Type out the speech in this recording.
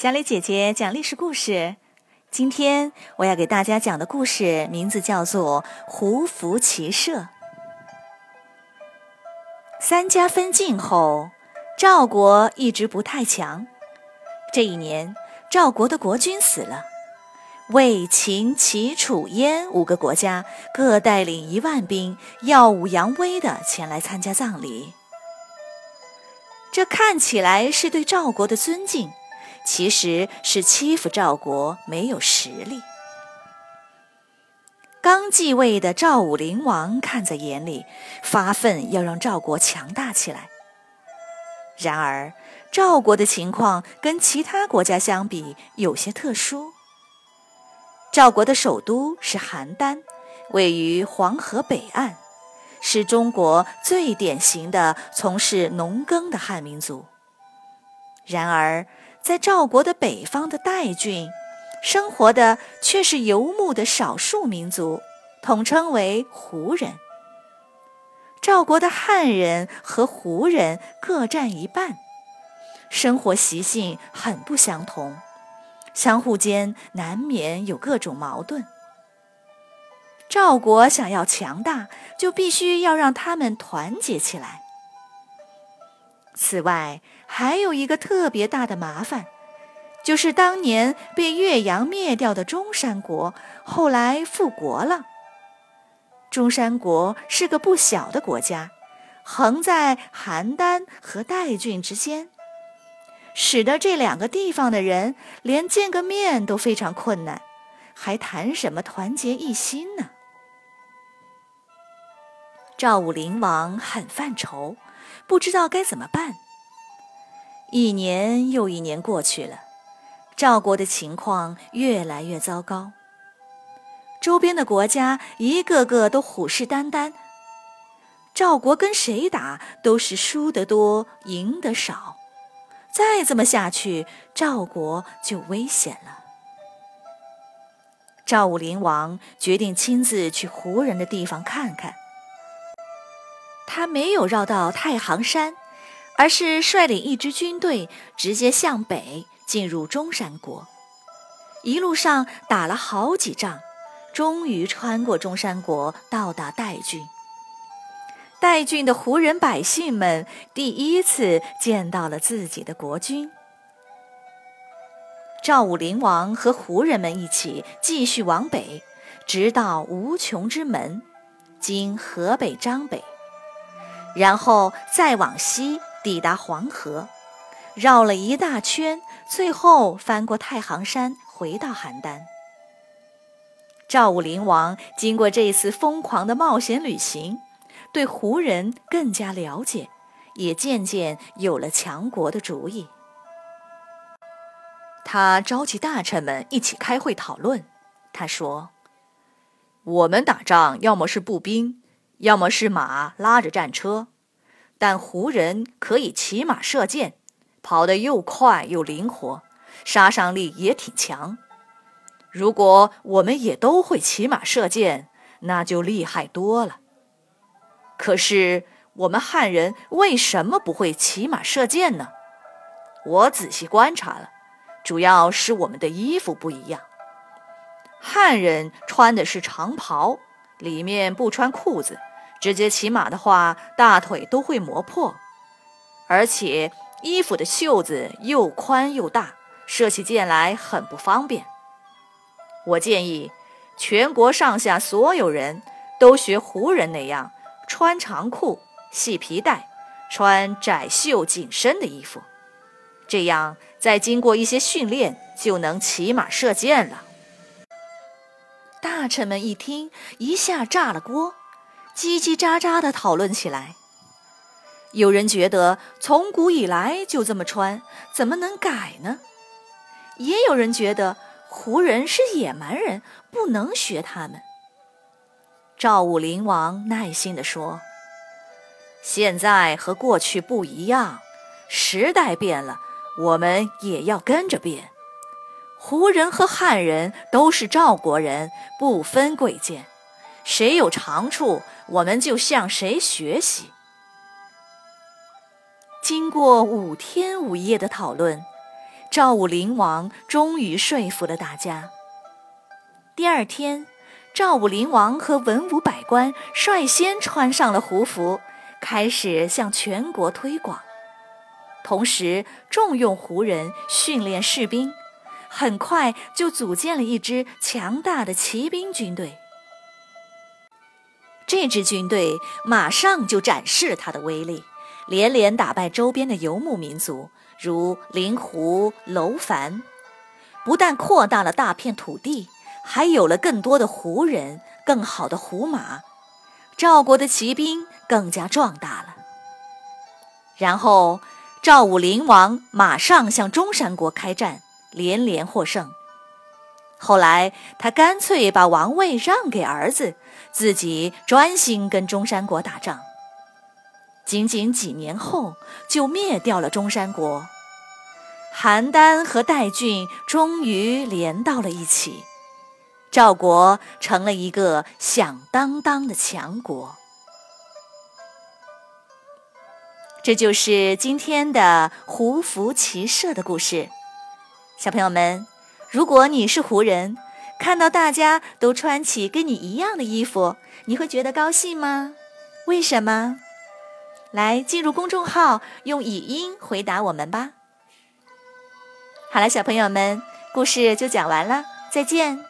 小李姐姐讲历史故事。今天我要给大家讲的故事名字叫做《胡服骑射》。三家分晋后，赵国一直不太强。这一年，赵国的国君死了，魏、秦、齐、楚、燕五个国家各带领一万兵，耀武扬威的前来参加葬礼。这看起来是对赵国的尊敬。其实是欺负赵国没有实力。刚继位的赵武灵王看在眼里，发奋要让赵国强大起来。然而，赵国的情况跟其他国家相比有些特殊。赵国的首都是邯郸，位于黄河北岸，是中国最典型的从事农耕的汉民族。然而，在赵国的北方的代郡，生活的却是游牧的少数民族，统称为胡人。赵国的汉人和胡人各占一半，生活习性很不相同，相互间难免有各种矛盾。赵国想要强大，就必须要让他们团结起来。此外，还有一个特别大的麻烦，就是当年被岳阳灭掉的中山国，后来复国了。中山国是个不小的国家，横在邯郸和代郡之间，使得这两个地方的人连见个面都非常困难，还谈什么团结一心呢？赵武灵王很犯愁。不知道该怎么办。一年又一年过去了，赵国的情况越来越糟糕。周边的国家一个个都虎视眈眈，赵国跟谁打都是输得多，赢得少。再这么下去，赵国就危险了。赵武灵王决定亲自去胡人的地方看看。他没有绕到太行山，而是率领一支军队直接向北进入中山国。一路上打了好几仗，终于穿过中山国，到达代郡。代郡的胡人百姓们第一次见到了自己的国君。赵武灵王和胡人们一起继续往北，直到无穷之门，经河北张北。然后再往西抵达黄河，绕了一大圈，最后翻过太行山，回到邯郸。赵武灵王经过这次疯狂的冒险旅行，对胡人更加了解，也渐渐有了强国的主意。他召集大臣们一起开会讨论。他说：“我们打仗，要么是步兵。”要么是马拉着战车，但胡人可以骑马射箭，跑得又快又灵活，杀伤力也挺强。如果我们也都会骑马射箭，那就厉害多了。可是我们汉人为什么不会骑马射箭呢？我仔细观察了，主要是我们的衣服不一样。汉人穿的是长袍，里面不穿裤子。直接骑马的话，大腿都会磨破，而且衣服的袖子又宽又大，射起箭来很不方便。我建议全国上下所有人都学胡人那样，穿长裤、系皮带，穿窄袖紧身的衣服，这样再经过一些训练，就能骑马射箭了。大臣们一听，一下炸了锅。叽叽喳喳地讨论起来。有人觉得从古以来就这么穿，怎么能改呢？也有人觉得胡人是野蛮人，不能学他们。赵武灵王耐心地说：“现在和过去不一样，时代变了，我们也要跟着变。胡人和汉人都是赵国人，不分贵贱。”谁有长处，我们就向谁学习。经过五天五夜的讨论，赵武灵王终于说服了大家。第二天，赵武灵王和文武百官率先穿上了胡服，开始向全国推广，同时重用胡人训练士兵，很快就组建了一支强大的骑兵军队。这支军队马上就展示了他的威力，连连打败周边的游牧民族。如灵狐、楼烦，不但扩大了大片土地，还有了更多的胡人、更好的胡马，赵国的骑兵更加壮大了。然后，赵武灵王马上向中山国开战，连连获胜。后来，他干脆把王位让给儿子，自己专心跟中山国打仗。仅仅几年后，就灭掉了中山国，邯郸和代郡终于连到了一起，赵国成了一个响当当的强国。这就是今天的胡服骑射的故事。小朋友们，如果你是湖人，看到大家都穿起跟你一样的衣服，你会觉得高兴吗？为什么？来，进入公众号，用语音回答我们吧。好了，小朋友们，故事就讲完了，再见。